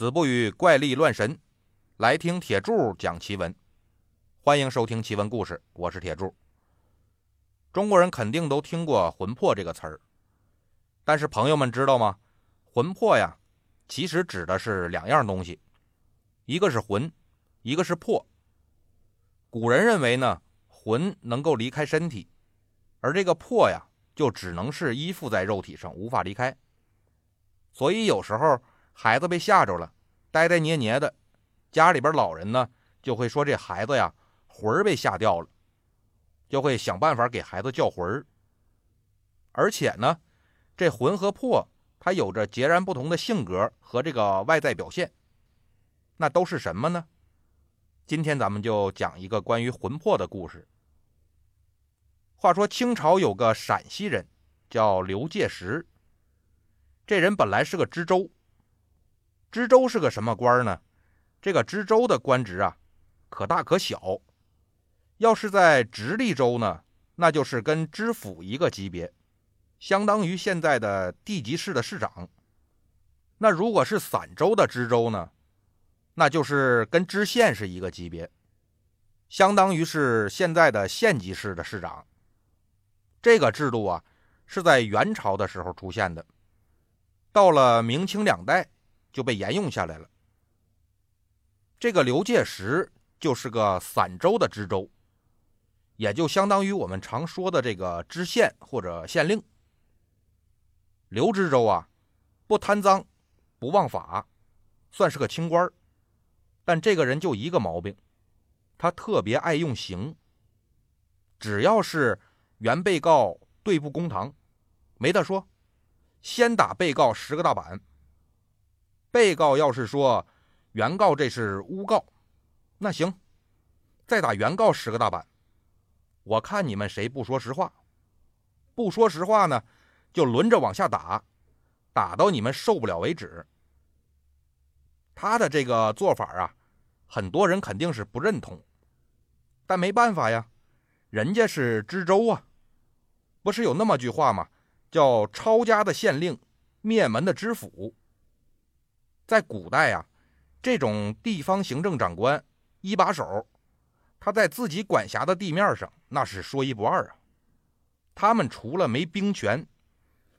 子不语怪力乱神，来听铁柱讲奇闻。欢迎收听奇闻故事，我是铁柱。中国人肯定都听过“魂魄”这个词儿，但是朋友们知道吗？魂魄呀，其实指的是两样东西，一个是魂，一个是魄。古人认为呢，魂能够离开身体，而这个魄呀，就只能是依附在肉体上，无法离开。所以有时候。孩子被吓着了，呆呆捏捏的，家里边老人呢就会说这孩子呀魂儿被吓掉了，就会想办法给孩子叫魂儿。而且呢，这魂和魄它有着截然不同的性格和这个外在表现，那都是什么呢？今天咱们就讲一个关于魂魄的故事。话说清朝有个陕西人叫刘介石，这人本来是个知州。知州是个什么官呢？这个知州的官职啊，可大可小。要是在直隶州呢，那就是跟知府一个级别，相当于现在的地级市的市长。那如果是散州的知州呢，那就是跟知县是一个级别，相当于是现在的县级市的市长。这个制度啊，是在元朝的时候出现的，到了明清两代。就被沿用下来了。这个刘介石就是个散州的知州，也就相当于我们常说的这个知县或者县令。刘知州啊，不贪赃，不枉法，算是个清官但这个人就一个毛病，他特别爱用刑。只要是原被告对簿公堂，没得说，先打被告十个大板。被告要是说原告这是诬告，那行，再打原告十个大板。我看你们谁不说实话，不说实话呢，就轮着往下打，打到你们受不了为止。他的这个做法啊，很多人肯定是不认同，但没办法呀，人家是知州啊，不是有那么句话吗？叫“抄家的县令，灭门的知府”。在古代呀，这种地方行政长官一把手，他在自己管辖的地面上那是说一不二啊。他们除了没兵权，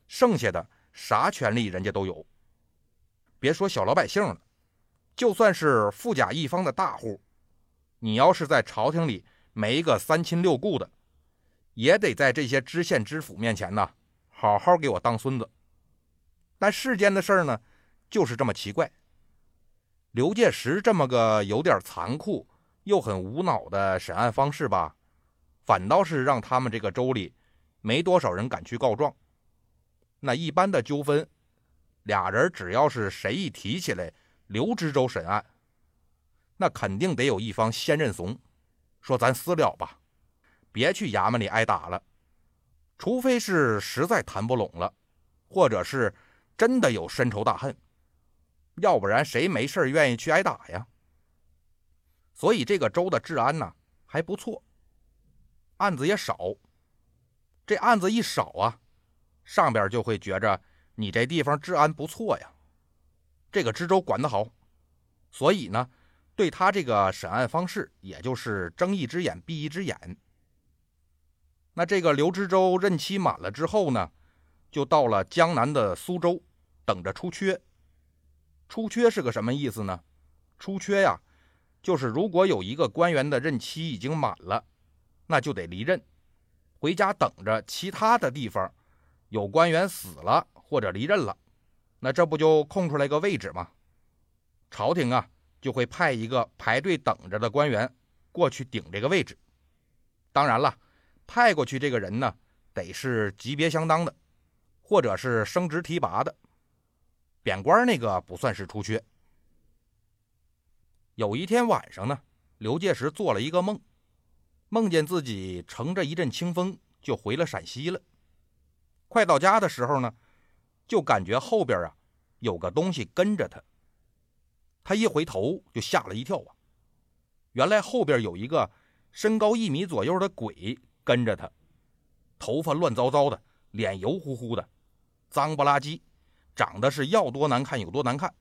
剩下的啥权利人家都有。别说小老百姓了，就算是富甲一方的大户，你要是在朝廷里没个三亲六故的，也得在这些知县知府面前呢，好好给我当孙子。但世间的事儿呢？就是这么奇怪，刘介石这么个有点残酷又很无脑的审案方式吧，反倒是让他们这个州里没多少人敢去告状。那一般的纠纷，俩人只要是谁一提起来刘知州审案，那肯定得有一方先认怂，说咱私了吧，别去衙门里挨打了。除非是实在谈不拢了，或者是真的有深仇大恨。要不然谁没事愿意去挨打呀？所以这个州的治安呢还不错，案子也少。这案子一少啊，上边就会觉着你这地方治安不错呀，这个知州管得好，所以呢，对他这个审案方式，也就是睁一只眼闭一只眼。那这个刘知州任期满了之后呢，就到了江南的苏州，等着出缺。出缺是个什么意思呢？出缺呀，就是如果有一个官员的任期已经满了，那就得离任，回家等着其他的地方有官员死了或者离任了，那这不就空出来个位置吗？朝廷啊就会派一个排队等着的官员过去顶这个位置。当然了，派过去这个人呢，得是级别相当的，或者是升职提拔的。贬官那个不算是出缺。有一天晚上呢，刘介石做了一个梦，梦见自己乘着一阵清风就回了陕西了。快到家的时候呢，就感觉后边啊有个东西跟着他。他一回头就吓了一跳啊，原来后边有一个身高一米左右的鬼跟着他，头发乱糟糟的，脸油乎乎的，脏不拉几。长得是要多难看有多难看。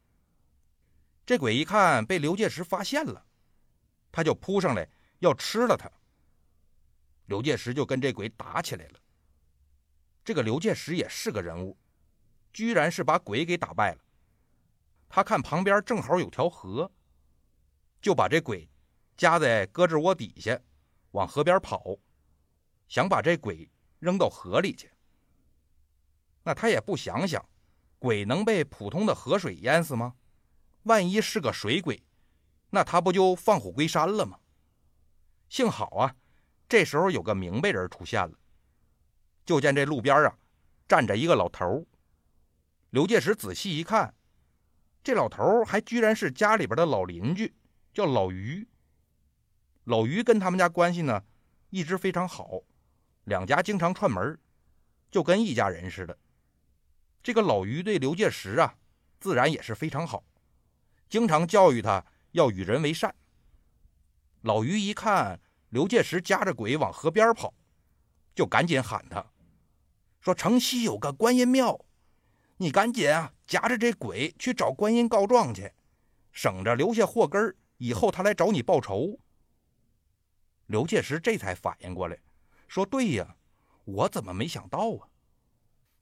这鬼一看被刘介石发现了，他就扑上来要吃了他。刘介石就跟这鬼打起来了。这个刘介石也是个人物，居然是把鬼给打败了。他看旁边正好有条河，就把这鬼夹在胳肢窝底下，往河边跑，想把这鬼扔到河里去。那他也不想想，鬼能被普通的河水淹死吗？万一是个水鬼，那他不就放虎归山了吗？幸好啊，这时候有个明白人出现了。就见这路边啊，站着一个老头。刘介石仔细一看，这老头还居然是家里边的老邻居，叫老于。老于跟他们家关系呢，一直非常好，两家经常串门，就跟一家人似的。这个老于对刘介石啊，自然也是非常好，经常教育他要与人为善。老于一看刘介石夹着鬼往河边跑，就赶紧喊他，说：“城西有个观音庙，你赶紧啊夹着这鬼去找观音告状去，省着留下祸根以后他来找你报仇。”刘介石这才反应过来，说：“对呀，我怎么没想到啊？”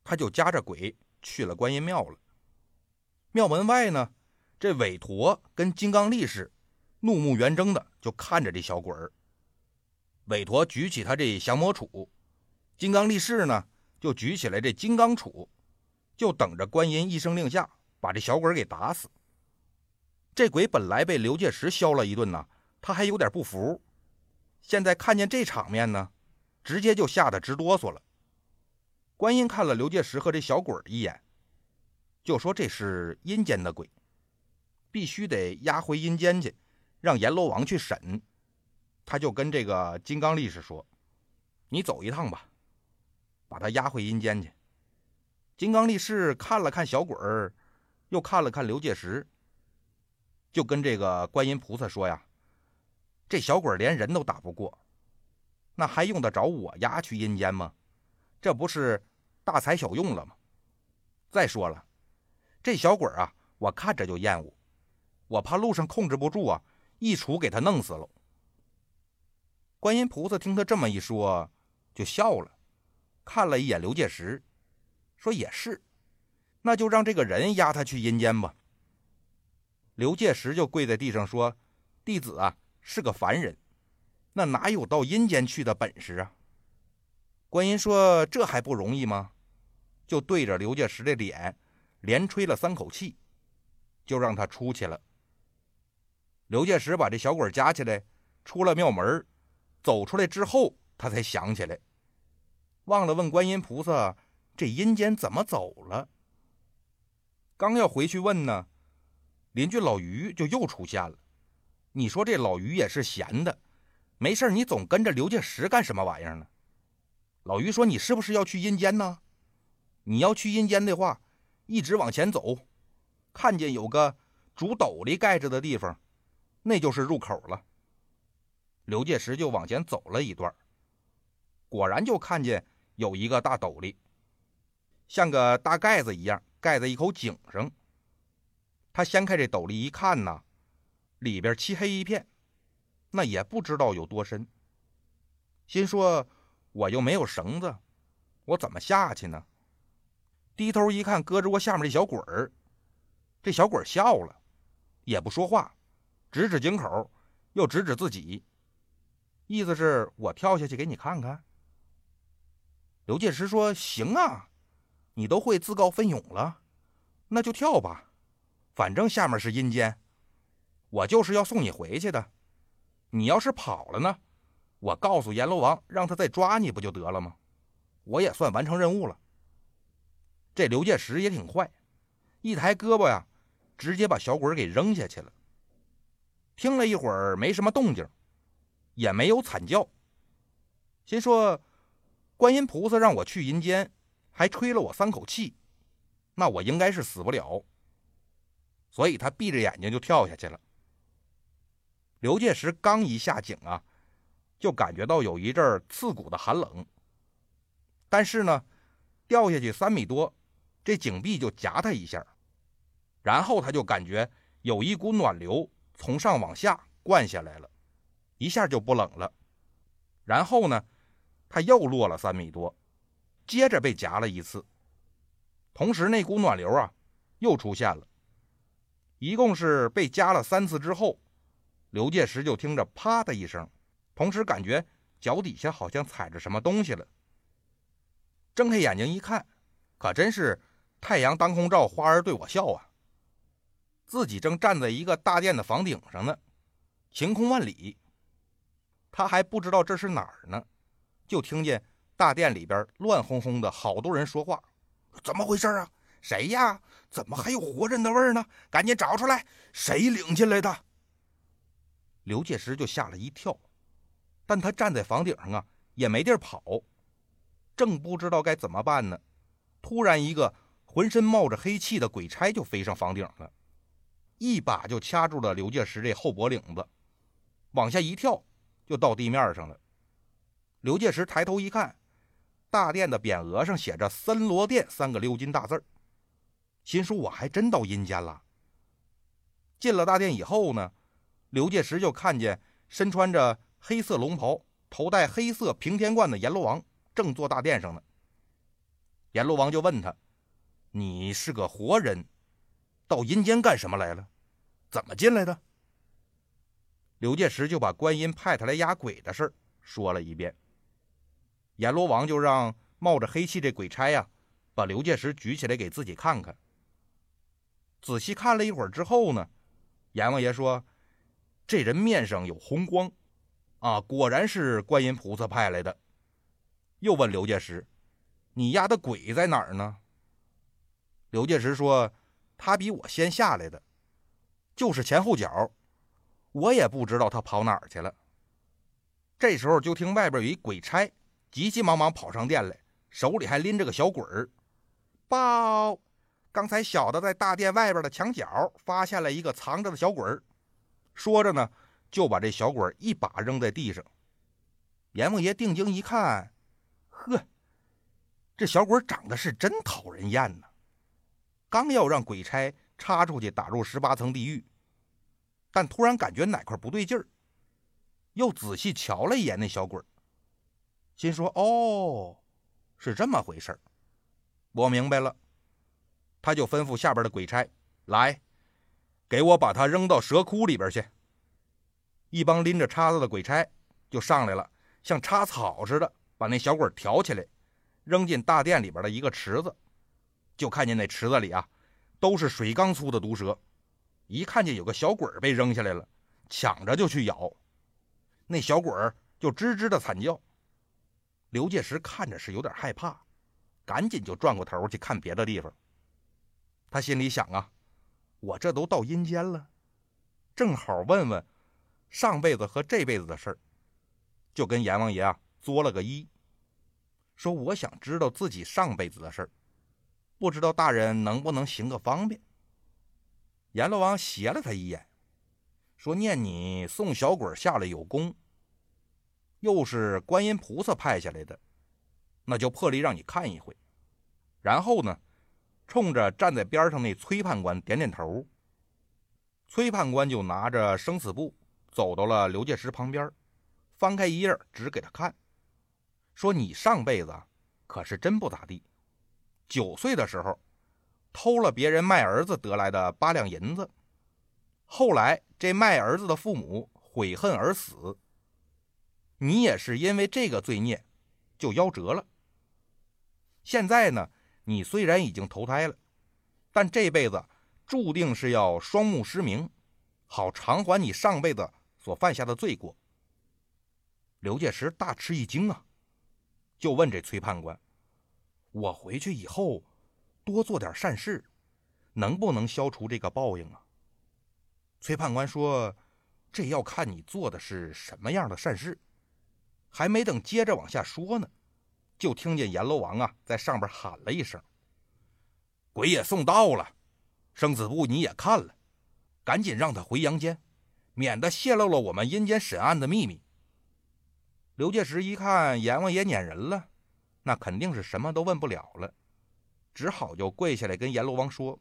他就夹着鬼。去了观音庙了。庙门外呢，这韦陀跟金刚力士怒目圆睁的就看着这小鬼儿。韦陀举起他这降魔杵，金刚力士呢就举起来这金刚杵，就等着观音一声令下，把这小鬼给打死。这鬼本来被刘介石削了一顿呢，他还有点不服，现在看见这场面呢，直接就吓得直哆嗦了。观音看了刘介石和这小鬼一眼，就说：“这是阴间的鬼，必须得押回阴间去，让阎罗王去审。”他就跟这个金刚力士说：“你走一趟吧，把他押回阴间去。”金刚力士看了看小鬼儿，又看了看刘介石，就跟这个观音菩萨说：“呀，这小鬼连人都打不过，那还用得着我押去阴间吗？这不是？”大材小用了吗？再说了，这小鬼啊，我看着就厌恶，我怕路上控制不住啊，一杵给他弄死了。观音菩萨听他这么一说，就笑了，看了一眼刘介石，说：“也是，那就让这个人押他去阴间吧。”刘介石就跪在地上说：“弟子啊，是个凡人，那哪有到阴间去的本事啊？”观音说：“这还不容易吗？”就对着刘介石的脸连吹了三口气，就让他出去了。刘介石把这小鬼夹起来，出了庙门，走出来之后，他才想起来，忘了问观音菩萨这阴间怎么走了。刚要回去问呢，邻居老于就又出现了。你说这老于也是闲的，没事你总跟着刘介石干什么玩意儿呢？老于说：“你是不是要去阴间呢？”你要去阴间的话，一直往前走，看见有个竹斗笠盖着的地方，那就是入口了。刘介石就往前走了一段，果然就看见有一个大斗笠，像个大盖子一样盖在一口井上。他掀开这斗笠一看呐，里边漆黑一片，那也不知道有多深。心说：“我又没有绳子，我怎么下去呢？”低头一看，胳肢窝下面这小鬼儿，这小鬼笑了，也不说话，指指井口，又指指自己，意思是我跳下去给你看看。刘介石说：“行啊，你都会自告奋勇了，那就跳吧，反正下面是阴间，我就是要送你回去的。你要是跑了呢，我告诉阎罗王，让他再抓你不就得了吗？我也算完成任务了。”这刘介石也挺坏，一抬胳膊呀，直接把小鬼给扔下去了。听了一会儿，没什么动静，也没有惨叫，心说：观音菩萨让我去阴间，还吹了我三口气，那我应该是死不了。所以他闭着眼睛就跳下去了。刘介石刚一下井啊，就感觉到有一阵刺骨的寒冷，但是呢，掉下去三米多。这井壁就夹他一下，然后他就感觉有一股暖流从上往下灌下来了，一下就不冷了。然后呢，他又落了三米多，接着被夹了一次。同时，那股暖流啊又出现了。一共是被夹了三次之后，刘介石就听着“啪”的一声，同时感觉脚底下好像踩着什么东西了。睁开眼睛一看，可真是太阳当空照，花儿对我笑啊！自己正站在一个大殿的房顶上呢，晴空万里。他还不知道这是哪儿呢，就听见大殿里边乱哄哄的，好多人说话：“怎么回事啊？谁呀？怎么还有活人的味儿呢？赶紧找出来，谁领进来的？”刘介石就吓了一跳，但他站在房顶上啊，也没地儿跑，正不知道该怎么办呢。突然，一个浑身冒着黑气的鬼差就飞上房顶了，一把就掐住了刘介石这后脖领子，往下一跳。就到地面上了。刘介石抬头一看，大殿的匾额上写着“森罗殿”三个鎏金大字心说：“我还真到阴间了。”进了大殿以后呢，刘介石就看见身穿着黑色龙袍、头戴黑色平天冠的阎罗王正坐大殿上呢。阎罗王就问他：“你是个活人，到阴间干什么来了？怎么进来的？”刘介石就把观音派他来压鬼的事说了一遍。阎罗王就让冒着黑气这鬼差呀，把刘介石举起来给自己看看。仔细看了一会儿之后呢，阎王爷说：“这人面上有红光，啊，果然是观音菩萨派来的。”又问刘介石：“你压的鬼在哪儿呢？”刘介石说：“他比我先下来的，就是前后脚。”我也不知道他跑哪儿去了。这时候就听外边有一鬼差急急忙忙跑上殿来，手里还拎着个小鬼儿。报，刚才小的在大殿外边的墙角发现了一个藏着的小鬼儿。说着呢，就把这小鬼儿一把扔在地上。阎王爷定睛一看，呵，这小鬼长得是真讨人厌呐！刚要让鬼差插出去打入十八层地狱。但突然感觉哪块不对劲儿，又仔细瞧了一眼那小鬼心说：“哦，是这么回事我明白了。”他就吩咐下边的鬼差：“来，给我把他扔到蛇窟里边去。”一帮拎着叉子的鬼差就上来了，像插草似的把那小鬼挑起来，扔进大殿里边的一个池子。就看见那池子里啊，都是水缸粗的毒蛇。一看见有个小鬼被扔下来了，抢着就去咬，那小鬼就吱吱的惨叫。刘介石看着是有点害怕，赶紧就转过头去看别的地方。他心里想啊，我这都到阴间了，正好问问上辈子和这辈子的事儿，就跟阎王爷啊作了个揖，说我想知道自己上辈子的事儿，不知道大人能不能行个方便。阎罗王斜了他一眼，说：“念你送小鬼下来有功，又是观音菩萨派下来的，那就破例让你看一回。”然后呢，冲着站在边上那崔判官点点头。崔判官就拿着生死簿走到了刘介石旁边，翻开一页，指给他看，说：“你上辈子可是真不咋地，九岁的时候。”偷了别人卖儿子得来的八两银子，后来这卖儿子的父母悔恨而死。你也是因为这个罪孽，就夭折了。现在呢，你虽然已经投胎了，但这辈子注定是要双目失明，好偿还你上辈子所犯下的罪过。刘介石大吃一惊啊，就问这崔判官：“我回去以后。”多做点善事，能不能消除这个报应啊？崔判官说：“这要看你做的是什么样的善事。”还没等接着往下说呢，就听见阎罗王啊在上边喊了一声：“鬼也送到了，生死簿你也看了，赶紧让他回阳间，免得泄露了我们阴间审案的秘密。”刘介石一看阎王爷撵人了，那肯定是什么都问不了了。只好就跪下来跟阎罗王说：“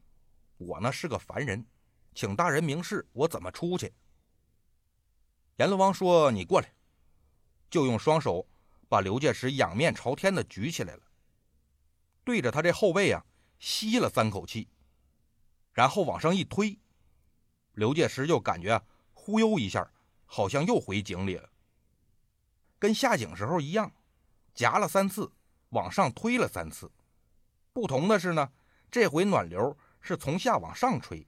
我呢是个凡人，请大人明示，我怎么出去？”阎罗王说：“你过来。”就用双手把刘介石仰面朝天的举起来了，对着他这后背啊吸了三口气，然后往上一推，刘介石就感觉忽悠一下，好像又回井里了。跟下井时候一样，夹了三次，往上推了三次。不同的是呢，这回暖流是从下往上吹。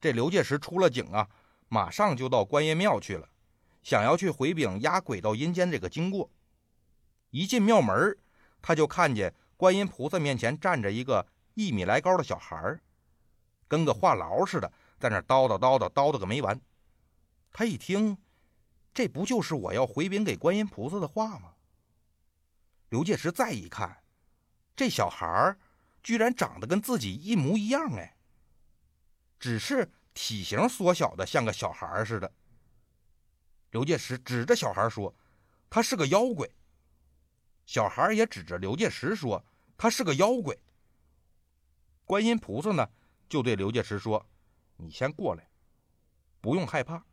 这刘介石出了井啊，马上就到观音庙去了，想要去回禀押鬼到阴间这个经过。一进庙门，他就看见观音菩萨面前站着一个一米来高的小孩跟个话痨似的，在那叨叨叨叨叨叨个没完。他一听。这不就是我要回禀给观音菩萨的话吗？刘介石再一看，这小孩居然长得跟自己一模一样哎，只是体型缩小的像个小孩似的。刘介石指着小孩说：“他是个妖怪。”小孩也指着刘介石说：“他是个妖怪。”观音菩萨呢，就对刘介石说：“你先过来，不用害怕，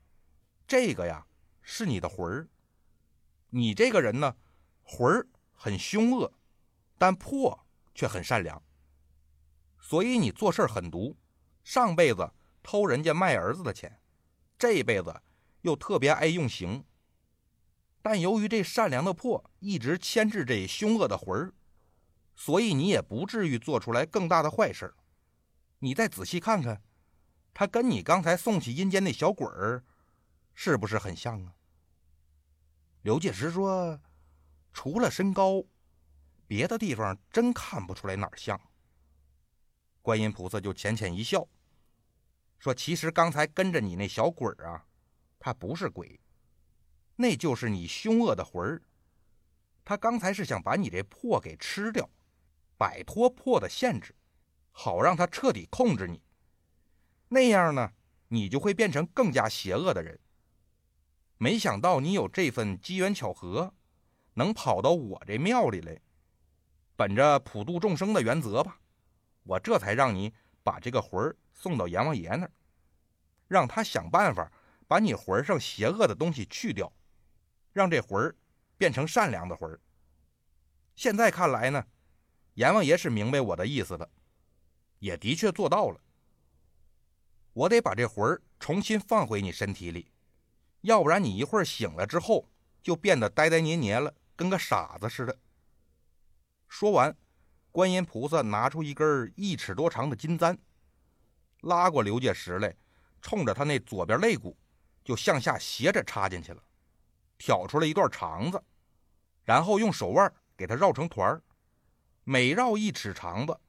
这个呀。”是你的魂儿，你这个人呢，魂儿很凶恶，但魄却很善良。所以你做事狠毒，上辈子偷人家卖儿子的钱，这辈子又特别爱用刑。但由于这善良的魄一直牵制这凶恶的魂儿，所以你也不至于做出来更大的坏事。你再仔细看看，他跟你刚才送去阴间那小鬼儿。是不是很像啊？刘介石说：“除了身高，别的地方真看不出来哪儿像。”观音菩萨就浅浅一笑，说：“其实刚才跟着你那小鬼儿啊，他不是鬼，那就是你凶恶的魂儿。他刚才是想把你这魄给吃掉，摆脱魄的限制，好让他彻底控制你。那样呢，你就会变成更加邪恶的人。”没想到你有这份机缘巧合，能跑到我这庙里来。本着普度众生的原则吧，我这才让你把这个魂儿送到阎王爷那儿，让他想办法把你魂上邪恶的东西去掉，让这魂儿变成善良的魂儿。现在看来呢，阎王爷是明白我的意思的，也的确做到了。我得把这魂儿重新放回你身体里。要不然你一会儿醒了之后就变得呆呆捏捏了，跟个傻子似的。说完，观音菩萨拿出一根一尺多长的金簪，拉过刘介石来，冲着他那左边肋骨就向下斜着插进去了，挑出了一段肠子，然后用手腕给他绕成团儿，每绕一尺肠子，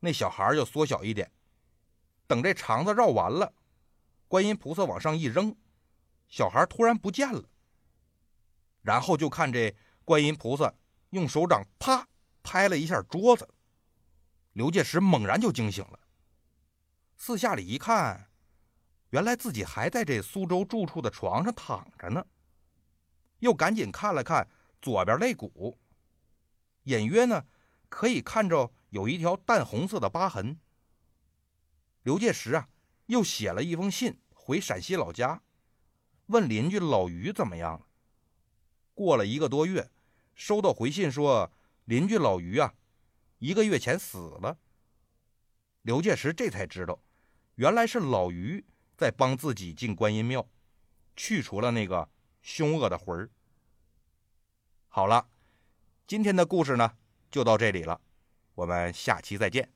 那小孩就缩小一点。等这肠子绕完了，观音菩萨往上一扔。小孩突然不见了，然后就看这观音菩萨用手掌啪拍了一下桌子，刘介石猛然就惊醒了。四下里一看，原来自己还在这苏州住处的床上躺着呢。又赶紧看了看左边肋骨，隐约呢可以看着有一条淡红色的疤痕。刘介石啊，又写了一封信回陕西老家。问邻居老于怎么样了？过了一个多月，收到回信说邻居老于啊，一个月前死了。刘介石这才知道，原来是老于在帮自己进观音庙，去除了那个凶恶的魂儿。好了，今天的故事呢就到这里了，我们下期再见。